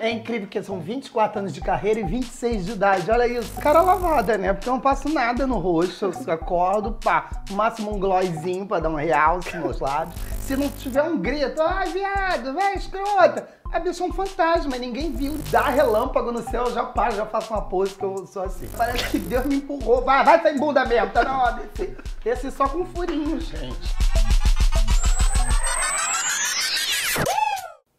É incrível que são 24 anos de carreira e 26 de idade. Olha isso. Cara lavada, né? Porque eu não passo nada no rosto. Eu acordo, pá, no máximo um glossinho pra dar um realce nos lábios. Se não tiver um grito, ai, viado, vai, escrota. A bicha é um fantasma, ninguém viu. Dá relâmpago no céu, eu já paro, já faço uma pose que eu sou assim. Parece que Deus me empurrou. Vai, vai sem bunda mesmo, tá na hora desse. Esse só com furinho, gente.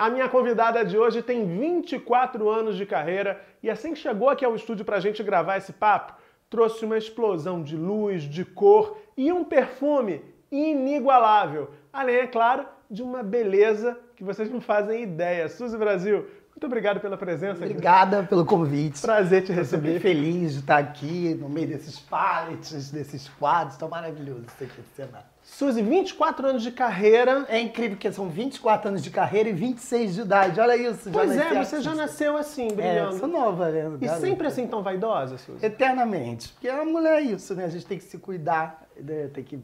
A minha convidada de hoje tem 24 anos de carreira e assim que chegou aqui ao estúdio para a gente gravar esse papo, trouxe uma explosão de luz, de cor e um perfume inigualável. Além, é claro, de uma beleza que vocês não fazem ideia. Suzy Brasil, muito obrigado pela presença. Obrigada pelo convite. Prazer te receber. Feliz de estar aqui no meio desses paletes, desses quadros. Tão maravilhoso isso aqui, cenário. Suzy, 24 anos de carreira. É incrível que são 24 anos de carreira e 26 de idade. Olha isso. Pois é, você artista. já nasceu assim, brilhando. É, sou nova, né? E garota. sempre assim tão vaidosa, Suzy? Eternamente. Porque a mulher é isso, né? A gente tem que se cuidar, né? tem que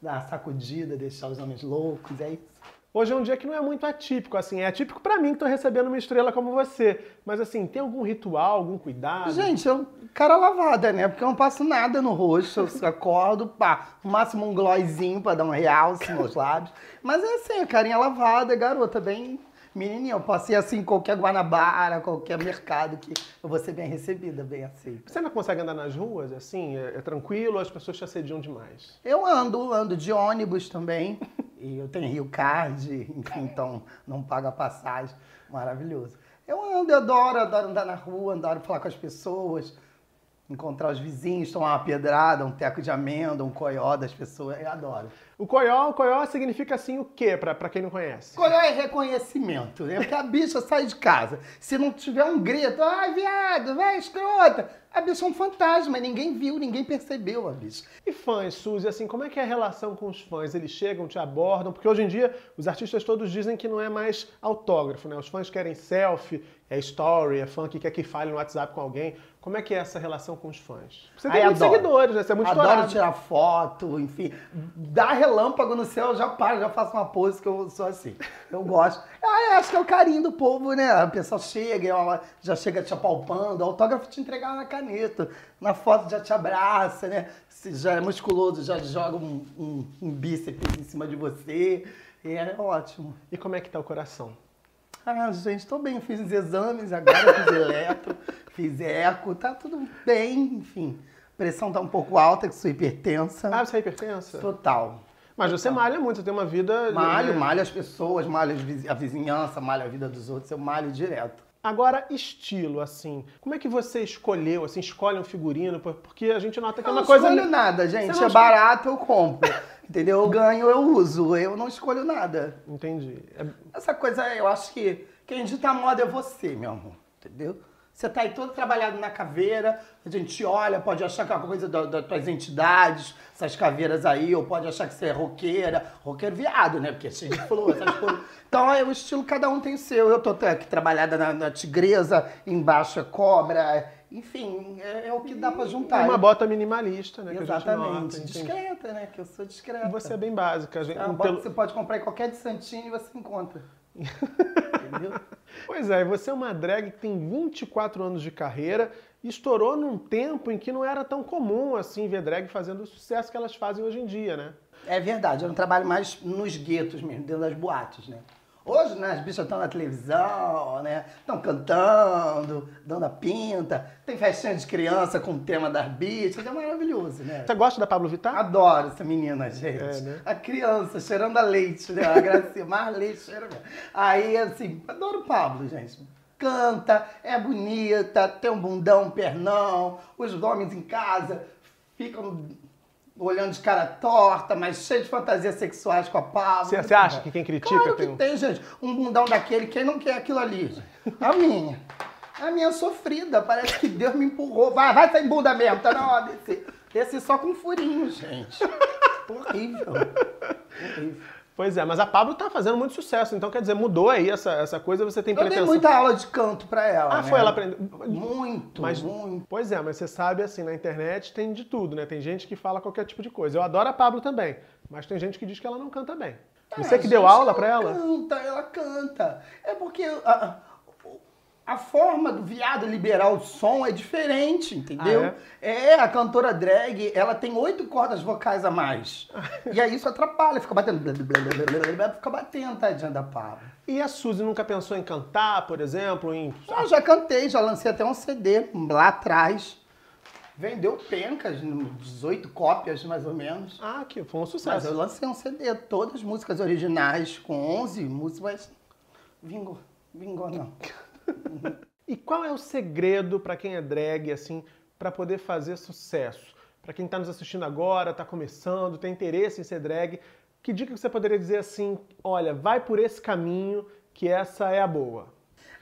dar uma sacudida, deixar os homens loucos, é isso. Hoje é um dia que não é muito atípico, assim, é atípico para mim que tô recebendo uma estrela como você. Mas assim, tem algum ritual, algum cuidado? Gente, eu cara lavada, né? Porque eu não passo nada no rosto, eu acordo, pá, no máximo um glossinho pra dar um realce nos lábios. Mas é assim, carinha lavada, garota, bem menininha. Eu posso ir assim em qualquer Guanabara, qualquer mercado que eu vou ser bem recebida, bem aceita. Você não consegue andar nas ruas, assim, é, é tranquilo, as pessoas te assediam demais? Eu ando, ando de ônibus também. E eu tenho Rio Card, enfim, então não paga passagem. Maravilhoso. Eu ando, eu adoro, adoro andar na rua, adoro falar com as pessoas, encontrar os vizinhos, tomar uma pedrada, um teco de amêndoa, um coió das pessoas, eu adoro. O coió, o coió significa assim o quê, pra, pra quem não conhece? Coió é reconhecimento, né? Porque a bicha sai de casa, se não tiver um grito, ai viado, vai escrota, a bicha é um fantasma, ninguém viu, ninguém percebeu a bicha. E fãs, Suzy, assim, como é que é a relação com os fãs? Eles chegam, te abordam? Porque hoje em dia os artistas todos dizem que não é mais autógrafo, né? Os fãs querem selfie, é story, é fã que quer que fale no WhatsApp com alguém. Como é que é essa relação com os fãs? Você tem Ai, muitos adoro. seguidores, né? Você é muito Adoro estourado. tirar foto, enfim. Dá relâmpago no céu, eu já paro, já faço uma pose que eu sou assim. Eu gosto. Ah, eu acho que é o carinho do povo, né? A pessoa chega, já chega te apalpando, o autógrafo te entregar na caneta, na foto já te abraça, né? Se já é musculoso, já joga um, um, um bíceps em cima de você. E é ótimo. E como é que tá o coração? Ah, gente, tô bem, fiz os exames agora, fiz eletro, fiz eco, tá tudo bem, enfim. Pressão tá um pouco alta, que sou hipertensa. Ah, você é hipertensa? Total. Mas você malha muito, você tem uma vida. Malho, né? malho as pessoas, malho a vizinhança, malho a vida dos outros, eu malho direto. Agora, estilo, assim, como é que você escolheu, assim, escolhe um figurino? Porque a gente nota que eu é uma coisa... Eu não escolho nada, gente. É barato, eu compro. Entendeu? Eu ganho, eu uso. Eu não escolho nada. Entendi. É... Essa coisa, eu acho que quem dita a moda é você, meu amor. Entendeu? Você tá aí todo trabalhado na caveira, a gente olha, pode achar que é uma coisa das tuas entidades, essas caveiras aí, ou pode achar que você é roqueira, roqueiro viado, né? Porque é cheio de flor, essas coisas. Então é o estilo, cada um tem o seu. Eu tô aqui trabalhada na, na tigresa, embaixo é cobra, enfim, é, é, o que dá para juntar. Uma bota minimalista, né? Exatamente. discreta, né? Que eu sou discreta. Você é bem básica. Gente, é uma bota pelo... que você pode comprar em qualquer de Santinho e você encontra. Entendeu? Pois é, você é uma drag que tem 24 anos de carreira e estourou num tempo em que não era tão comum assim ver drag fazendo o sucesso que elas fazem hoje em dia, né? É verdade, eu não trabalho mais nos guetos mesmo, dentro das boates, né? Hoje, né, as bichas estão na televisão, né? Estão cantando, dando a pinta. Tem festinha de criança com o tema das bichas. É maravilhoso, né? Você gosta da Pablo Vittar? Adoro essa menina, gente. É, né? A criança cheirando a leite, né? A gracinha, mais leite Aí, assim, adoro o Pablo, gente. Canta, é bonita, tem um bundão, um pernão. Os homens em casa ficam olhando de cara torta, mas cheio de fantasias sexuais com a Pablo. Você, acha que quem critica claro tem... que tem, gente. Um bundão daquele, quem não quer aquilo ali? A minha. A minha sofrida, parece que Deus me empurrou. Vai, vai sem bunda mesmo, tá na hora desse. Esse só com furinho, gente. Horrível. Horrível. Pois é, mas a Pablo tá fazendo muito sucesso, então quer dizer, mudou aí essa, essa coisa, você tem eu pretensão... Eu dei muita aula de canto pra ela, Ah, né? foi ela aprendeu? Muito, mas, muito. Pois é, mas você sabe, assim, na internet tem de tudo, né? Tem gente que fala qualquer tipo de coisa. Eu adoro a Pablo também, mas tem gente que diz que ela não canta bem. É, você que deu aula pra ela? Ela canta, ela canta. É porque... A, a forma do viado liberar o som é diferente, entendeu? Ah, é? a cantora drag, ela tem oito cordas vocais a mais. e aí isso atrapalha, fica batendo, blá, blá, blá, fica batendo, tadinha da pava. E a Suzy nunca pensou em cantar, por exemplo, em... Eu já cantei, já lancei até um CD lá atrás. Vendeu pencas, 18 cópias mais ou menos. Ah, que foi um Mas sucesso. eu lancei um CD, todas as músicas originais, com 11 músicas, mas vingou, vingou não. E qual é o segredo para quem é drag, assim, para poder fazer sucesso? Para quem está nos assistindo agora, está começando, tem interesse em ser drag, que dica que você poderia dizer assim, olha, vai por esse caminho que essa é a boa?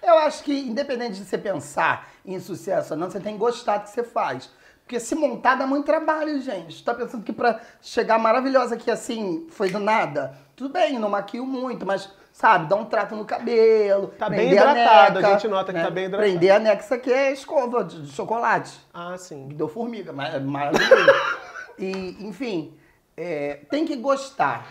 Eu acho que, independente de você pensar em sucesso ou não, você tem que gostar do que você faz. Porque se montar dá muito trabalho, gente. Tá pensando que pra chegar maravilhosa aqui assim, foi do nada? Tudo bem, não maquio muito, mas, sabe, dá um trato no cabelo. Tá bem hidratado, neca, a gente nota que tá bem hidratado. Prender a nexa que é escova de de chocolate. Ah, sim. Deu formiga, mas é maravilhoso. e, enfim, é, tem que gostar.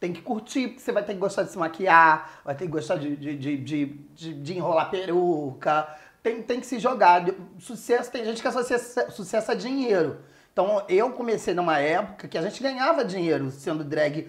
Tem que curtir, porque você vai ter que gostar de se maquiar, vai ter que gostar de, de, de, de, de- de enrolar peruca. Tem, tem que se jogar. Sucesso, tem gente que associa sucesso a dinheiro. Então, eu comecei numa época que a gente ganhava dinheiro sendo drag.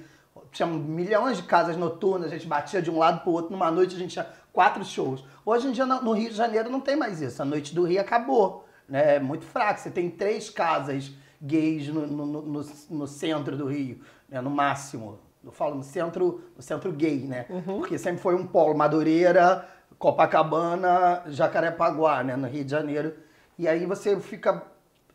Tinha milhões de casas noturnas, a gente batia de um lado pro outro. Numa noite a gente tinha quatro shows. Hoje em dia, no Rio de Janeiro, não tem mais isso. A noite do Rio acabou. Né? É muito fraco. Você tem três casas gays no, no, no, no- centro do Rio, né? no máximo. Eu falo no centro, no centro gay, né? Porque sempre foi um polo Madureira, Copacabana, Jacarepaguá, né? No Rio de Janeiro. E aí você fica.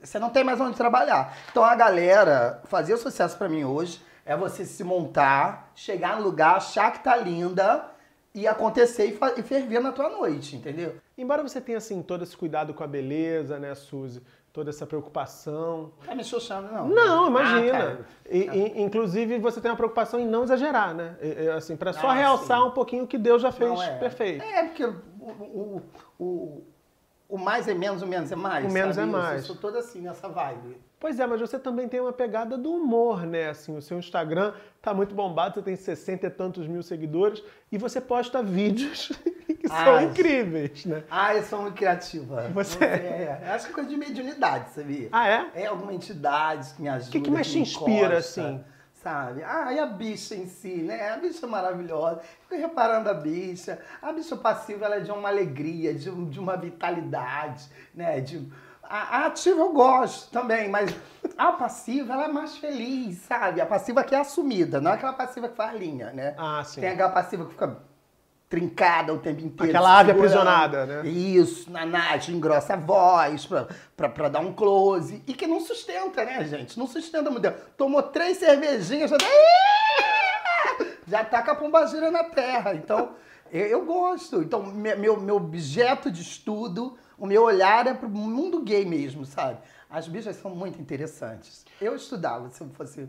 Você não tem mais onde trabalhar. Então a galera, fazer sucesso pra mim hoje é você se montar, chegar no lugar, achar que tá linda e acontecer e, e ferver na tua noite, entendeu? Embora você tenha, assim, todo esse cuidado com a beleza, né, Suzy? Toda essa preocupação. Tá me xoxando, não? Não, Ah, imagina. cara. E- e- inclusive, você tem uma preocupação em não exagerar, né? Assim, para só Ah, realçar sim. um pouquinho o que Deus já fez Não, é. perfeito. É, porque o, o, o, o mais é menos, o menos é mais. O menos sabe? é Eu mais. sou, sou toda assim, nessa vibe. Pois é, mas você também tem uma pegada do humor, né? Assim, o seu Instagram tá muito bombado, você tem 60 e tantos mil seguidores e você posta vídeos que são incríveis, né? Ah, eu sou muito criativa. Você é? Acho que é coisa de mediunidade, sabia? Ah, é? É alguma entidade que me ajuda. que mais te me inspira, encosta, assim? Sabe? Ah, e a bicha em si, né? A bicha é maravilhosa. Fico reparando a bicha. A bicha passiva, ela é de uma alegria, de, de uma vitalidade, né? De, a, a ativa eu gosto também, mas a passiva, ela é mais feliz, sabe? A passiva que é assumida, não é aquela passiva que faz linha, né? Ah, sim. Tem aquela passiva que fica trincada o tempo inteiro. Aquela ave aprisionada, né? Isso, na Nath, engrossa a voz pra, pra, pra dar um close. E que não sustenta, né, gente? Não sustenta muito. Tomou três cervejinhas, já tá... Já tá com a pombagira na terra. Então, eu, eu gosto. Então, me- meu, meu objeto de estudo, o meu olhar é pro mundo gay mesmo, sabe? As bichas são muito interessantes. Eu estudava, se eu fosse,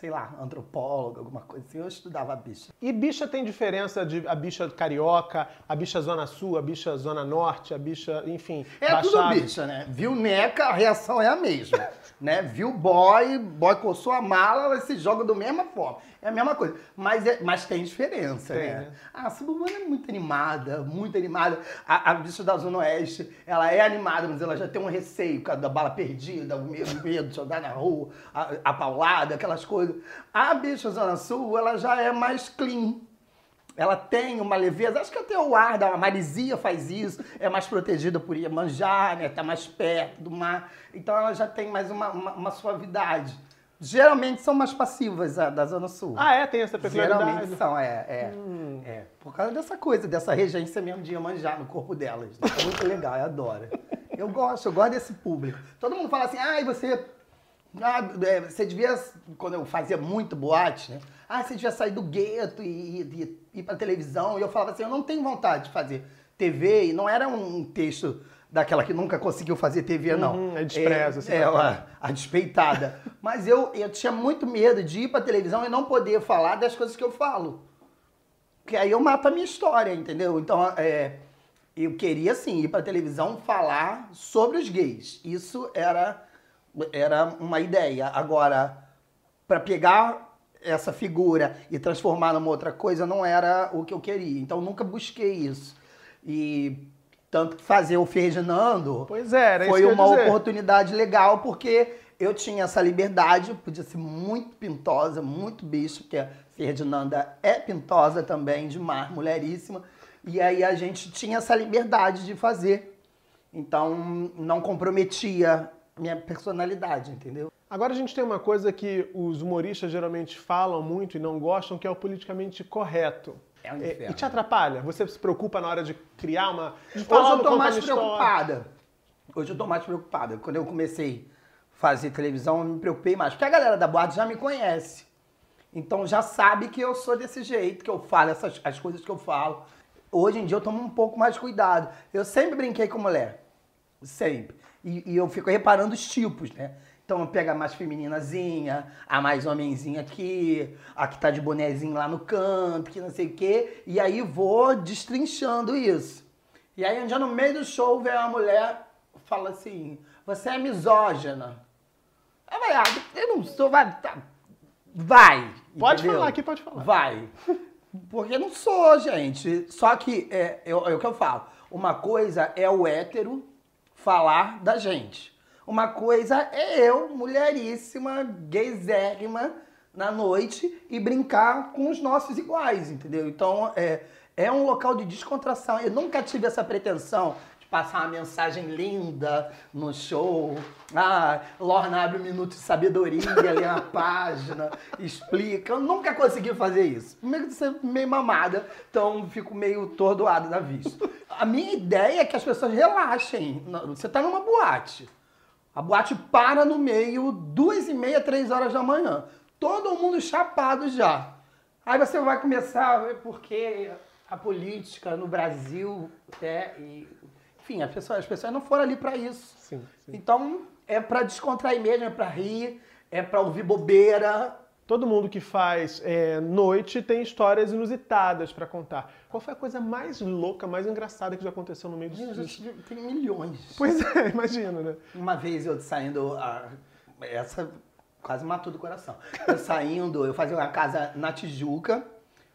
sei lá, antropóloga, alguma coisa assim, eu estudava a bicha. E bicha tem diferença de a bicha carioca, a bicha zona sul, a bicha zona norte, a bicha, enfim, É tudo baixada. bicha, né? Viu neca, a reação é a mesma. né? Viu boy, boy coçou a mala, ela se joga da mesma forma. É a mesma coisa. Mas, é- mas tem diferença, Tem, né? né? A suburbana é muito animada, muito animada. A, a bicha da Zona Oeste, ela é animada, mas ela já tem um receio da bala perdida, o medo, medo de jogar na rua, a, a paulada, aquelas coisas. A bicha Zona Sul, ela já é mais clean. Ela tem uma leveza, acho que até o ar da Marisia faz isso, é mais protegida por Iemanjá, né? Tá mais perto do mar, então ela já tem mais uma, uma, uma suavidade. Geralmente são mais passivas a da Zona Sul. Ah, é? Tem essa peculiaridade. Geralmente são, é, é, é. Por causa dessa coisa, dessa regência mesmo de Iemanjá no corpo delas. É muito legal, eu adoro. Eu gosto, eu gosto desse público. Todo mundo fala assim, ai, você ah, é, você devia, quando eu fazia muito boate, né? Ah, você devia sair do gueto e, e- e ir pra televisão. E eu falava assim, eu não tenho vontade de fazer TV. E não era um texto daquela que nunca conseguiu fazer TV, não. Uhum, é despreza, assim, É, tá? a, a despeitada. Mas eu, eu tinha muito medo de ir pra televisão e não poder falar das coisas que eu falo. Porque aí eu mato a minha história, entendeu? Então, é, eu queria, sim, ir pra televisão falar sobre os gays. Isso era, era uma ideia. Agora, pra pegar essa figura e transformar numa outra coisa não era o que eu queria. Então, nunca busquei isso. E Tanto que fazer o Ferdinando Pois é, era foi uma oportunidade legal, porque eu tinha essa liberdade, podia ser muito pintosa, muito bicho, porque a Ferdinanda é pintosa também, demais, mulheríssima. E aí a gente tinha essa liberdade de fazer. Então não comprometia minha personalidade, entendeu? Agora a gente tem uma coisa que os humoristas geralmente falam muito e não gostam, que é o politicamente correto. É um inferno. e te atrapalha? Você se preocupa na hora de criar uma. De Hoje falar, eu de tô mais uma história? preocupada. Hoje eu tô mais preocupada. Quando eu comecei a fazer televisão, eu me preocupei mais. Porque a galera da boate já me conhece. Então já sabe que eu sou desse jeito, que eu falo essas, as coisas que eu falo. Hoje em dia eu tomo um pouco mais de cuidado. Eu sempre brinquei com mulher. Sempre. E, e eu fico reparando os tipos, né? Então eu pego a mais femininazinha, a mais homenzinha aqui, a que tá de bonezinho lá no canto, que não sei o quê. E aí vou destrinchando isso. E aí um dia no meio do show vem uma mulher fala assim, você é misógina. Eu falei, ah, eu não sou, vai. tá, Vai. Pode entendeu? falar aqui, pode falar. Vai. Porque não sou, gente. Só que é, é, é o que eu falo. Uma coisa é o hétero falar da gente. Uma coisa é eu, mulheríssima, gaysérrima, na noite e brincar com os nossos iguais, entendeu? Então, é, é um local de descontração. Eu nunca tive essa pretensão passar uma mensagem linda no show. Ah, Lorna abre um minuto de sabedoria, lê uma página, explica. Eu nunca consegui fazer isso. Primeiro que ser meio mamada, então fico meio tordoado da vista. A minha ideia é que as pessoas relaxem. Você tá numa boate. A boate para no meio, duas e meia, três horas da manhã. Todo mundo chapado já. Aí você vai começar, é porque a política no Brasil, é, e, enfim, as pessoas, as pessoas não foram ali para isso. Sim, sim. Então é para descontrair mesmo, é para rir, é para ouvir bobeira. Todo mundo que faz é, noite tem histórias inusitadas pra contar. Qual foi a coisa mais louca, mais engraçada que já aconteceu no meio Gente, disso? Tem milhões. Pois é, imagina, né? Uma vez eu saindo, a- essa quase matou do coração. Eu saindo, eu fazia uma casa na Tijuca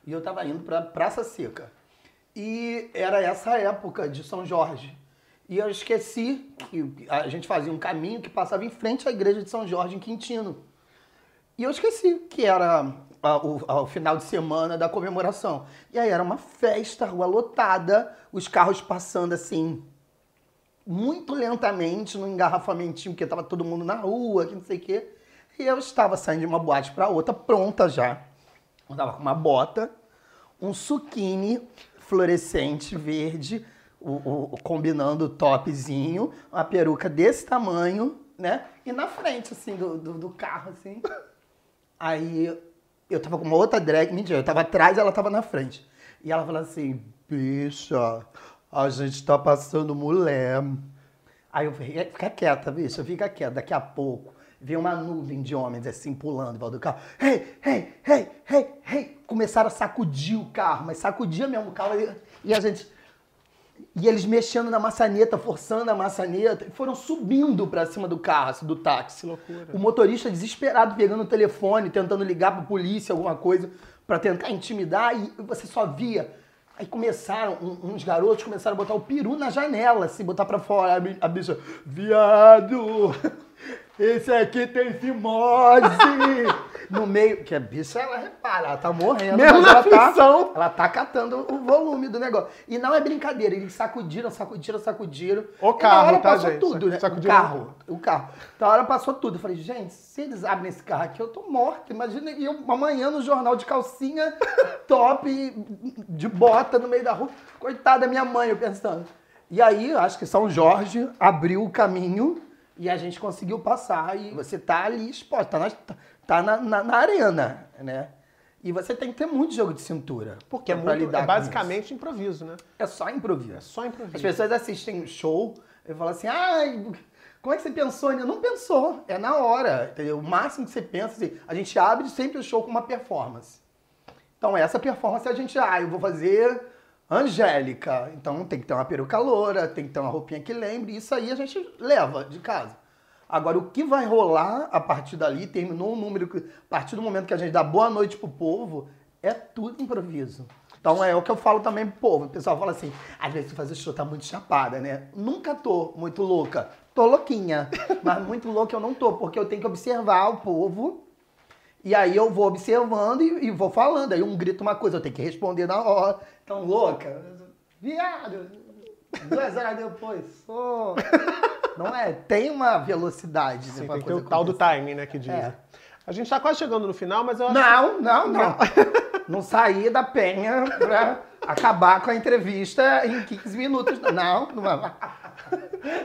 e eu tava indo pra Praça Seca. E era essa época de São Jorge. E eu esqueci que a gente fazia um caminho que passava em frente à igreja de São Jorge, em Quintino. E eu esqueci que era o, final de semana da comemoração. E aí era uma festa, rua lotada, os carros passando assim, muito lentamente, no engarrafamentinho, porque tava todo mundo na rua, que não sei o quê. E eu estava saindo de uma boate para outra, pronta já. Eu com uma bota, um suquine fluorescente verde, o, o- combinando o topzinho, uma peruca desse tamanho, né? E na frente, assim, do, do, do carro, assim. Aí eu tava com uma outra drag, mentira, eu tava atrás e ela tava na frente. E ela falou assim, bicha, a gente tá passando mulher. Aí eu falei, "É, fica quieta, bicha, fica quieta. Daqui a pouco veio uma nuvem de homens assim pulando volta do carro. Hey, hey, hey, hey, hey. Começaram a sacudir o carro, mas sacudia mesmo o carro. E a gente. E eles mexendo na maçaneta, forçando a maçaneta, e foram subindo pra cima do carro, assim, do táxi. Que loucura. O motorista desesperado pegando o telefone, tentando ligar pra polícia, alguma coisa, pra tentar intimidar, e você só via. Aí começaram, um- uns garotos começaram a botar o peru na janela, assim, botar pra fora. A bicha, viado, esse aqui tem fimose. no meio, que a bicha, ela repara, ela tá morrendo, Mesmo mas ela tá, ela tá catando o volume do negócio. E não é brincadeira, eles sacudiram, sacudiram, sacudiram. O E na carro, hora tá, passou gente? tudo, né? O Sacudiram carro, o carro. Da hora passou tudo. Eu falei, gente, se eles abrem esse carro aqui, eu tô morta. Imagina eu amanhã no jornal de calcinha, top, de bota no meio da rua. Coitada da minha mãe, eu pensando. E aí, acho que São Jorge abriu o caminho e a gente conseguiu passar. E você tá ali exposto, tá na, tá na, na- na arena, né? E você tem que ter muito jogo de cintura. Porque é, pra muito, lidar é basicamente improviso, né? É só improviso. É só improviso. As pessoas assistem show e falam assim, ai, como é que você pensou? nisso?" Não pensou, é na hora, entendeu? O máximo que você pensa, assim, a gente abre sempre o show com uma performance. Então essa performance a gente, ah, eu vou fazer Angélica, então tem que ter uma peruca loura, tem que ter uma roupinha que lembre, isso aí a gente leva de casa. Agora, o que vai rolar a partir dali, terminou o número, que- a partir do momento que a gente dá boa noite pro povo, é tudo improviso. Então é o que eu falo também pro povo. O pessoal fala assim, às vezes tu faz o show, tá muito chapada, né? Nunca tô muito louca. Tô louquinha. mas muito louca eu não tô, porque eu tenho que observar o povo. E aí eu vou observando e, e vou falando. Aí um grita uma coisa, eu tenho que responder na hora. Então, louca, viado, duas horas depois, sou. Não é? Tem uma velocidade. Sim, né, pra tem que ter o tal do timing, né, que dizem. É. A gente tá quase chegando no final, mas eu acho Não, não, não. Não saí da penha pra acabar com a entrevista em 15 minutos. Não, não vai. Vou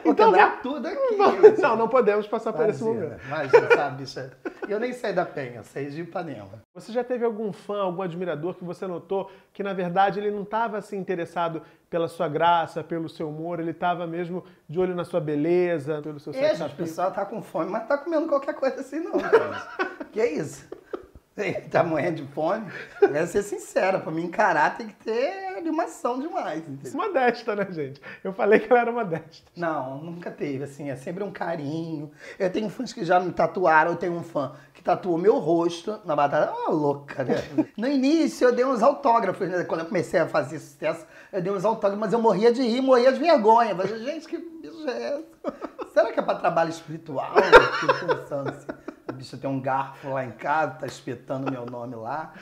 Então tudo aqui. Não, não podemos passar por esse Imagina, momento. imagina, sabe, bicha? Eu nem saí da penha, saí de Ipanema. Você já teve algum fã, algum admirador que você notou que, na verdade, ele não estava assim, interessado pela sua graça, pelo seu humor, ele estava mesmo de olho na sua beleza, pelo seu sex gente, o pessoal tá com fome, mas tá comendo qualquer coisa assim, não. que isso? Ele tá morrendo de fome? Quero ser sincera, pra me encarar tem que ter animação demais, entendeu? Modesta, né, gente? Eu falei que ela era modesta. Não, nunca teve, assim, é sempre um carinho. Eu tenho fãs que já me tatuaram, eu tenho um fã que tatuou meu rosto na batalha. Oh, louca, né? No início eu dei uns autógrafos, né? Quando eu comecei a fazer sucesso, eu dei uns autógrafos, mas eu morria de rir, morria de vergonha. Mas, gente, que bicho é essa? Será que é pra trabalho espiritual? Eu fiquei pensando assim. Bicha tem um garfo lá em casa, tá espetando meu nome lá.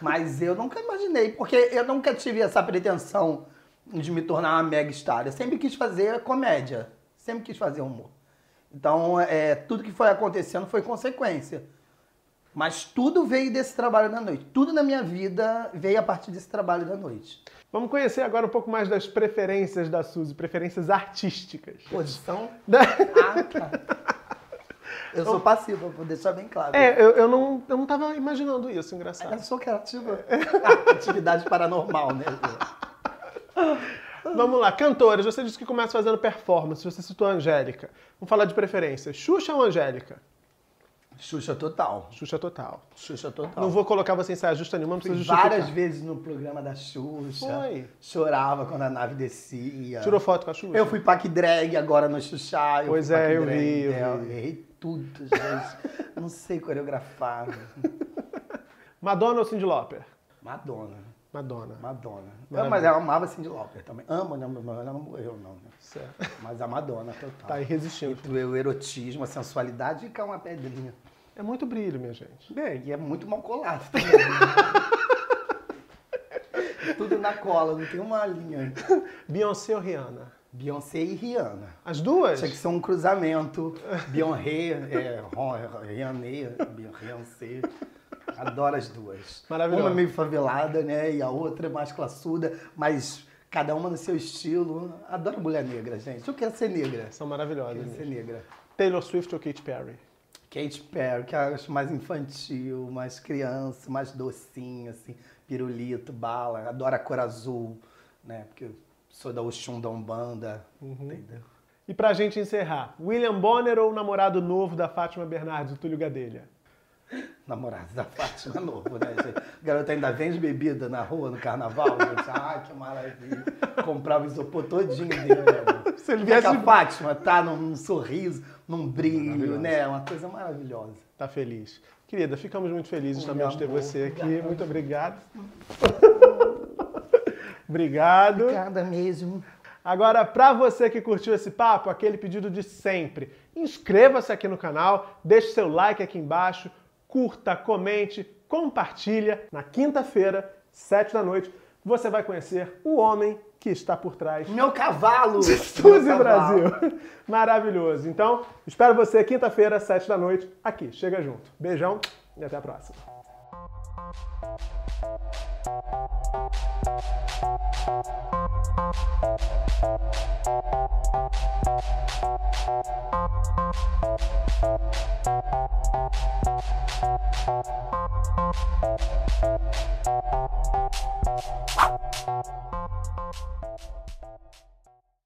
Mas eu nunca imaginei, porque eu nunca tive essa pretensão de me tornar uma mega star. Eu sempre quis fazer comédia, sempre quis fazer humor. Então, é, tudo que foi acontecendo foi consequência. Mas tudo veio desse trabalho da noite. Tudo na minha vida veio a partir desse trabalho da noite. Vamos conhecer agora um pouco mais das preferências da Suzy, preferências artísticas. Posição. Da- Ah, tá. Eu sou passiva, vou deixar bem claro. É, eu, eu, não, eu não tava imaginando isso, Eu engraçado. sou criativa. Atividade paranormal, né? Vamos lá, cantores, você disse que começa fazendo performance, você citou a Angélica. Vamos falar de preferência. Xuxa ou Angélica? Xuxa total. Xuxa total. Xuxa total. Não vou colocar você em saia justa nenhuma, não precisa justificar. várias vezes no programa da Xuxa. Foi. Chorava quando a nave descia. Tirou foto com a Xuxa? Eu fui pack drag agora no Xuxa. eu Pois é, eu drag vi, eu dela. vi. Tudo, gente. não sei coreografar. Madonna ou Cyndi Lauper? Madonna. Madonna. Madonna. Eu, mas eu amava Cindy Lauper também. Amo, né? Mas ela não morreu, não. Né? Certo. Mas a Madonna, total. Tá. Entre o erotismo, a sensualidade e cá uma pedrinha. É muito brilho, minha gente. Bem, e é muito mal colado também. né? Tudo na cola, não tem uma linha. Beyoncé ou Rihanna? Beyoncé e Rihanna. As duas? Tinha que ser um cruzamento. Beyoncé, é, Rihanna, Beyoncé. Adoro as duas. Maravilhosa. Uma meio favelada, né? E a outra mais classuda, mas cada uma no seu estilo. Adoro mulher negra, gente. Eu quero ser negra. São maravilhosas. Quero ser negra. Taylor Swift ou Katy Perry? Kate Perry, que eu acho mais infantil, mais criança, mais docinho, assim, pirulito, bala. Adoro a cor azul, né? Porque eu sou da Oxum da Umbanda, entendeu? E pra gente encerrar, William Bonner ou o namorado novo da Fátima Bernardes, o Túlio Gadelha? Namorado da Fátima novo, né, gente? O garoto ainda vende bebida na rua, no carnaval, gente. Ai, que maravilha. Comprava o isopor todinho dele, né, amor? Se ele é viesse- a Fátima tá num, num sorriso, num brilho, né? Uma coisa maravilhosa. Tá feliz. Querida, ficamos muito felizes Oi, também de ter amor. você aqui. Muito obrigado. Obrigado. Obrigada mesmo. Agora, pra você que curtiu esse papo, aquele pedido de sempre. Inscreva-se aqui no canal, deixe seu like aqui embaixo, curta, comente, compartilha. Na quinta-feira, sete da noite, você vai conhecer o homem que está por trás Meu cavalo! de Meu Suzy cavalo. Brasil. Maravilhoso. Então, espero você quinta-feira, sete da noite, aqui. Chega junto. Beijão e até a próxima. Thank you.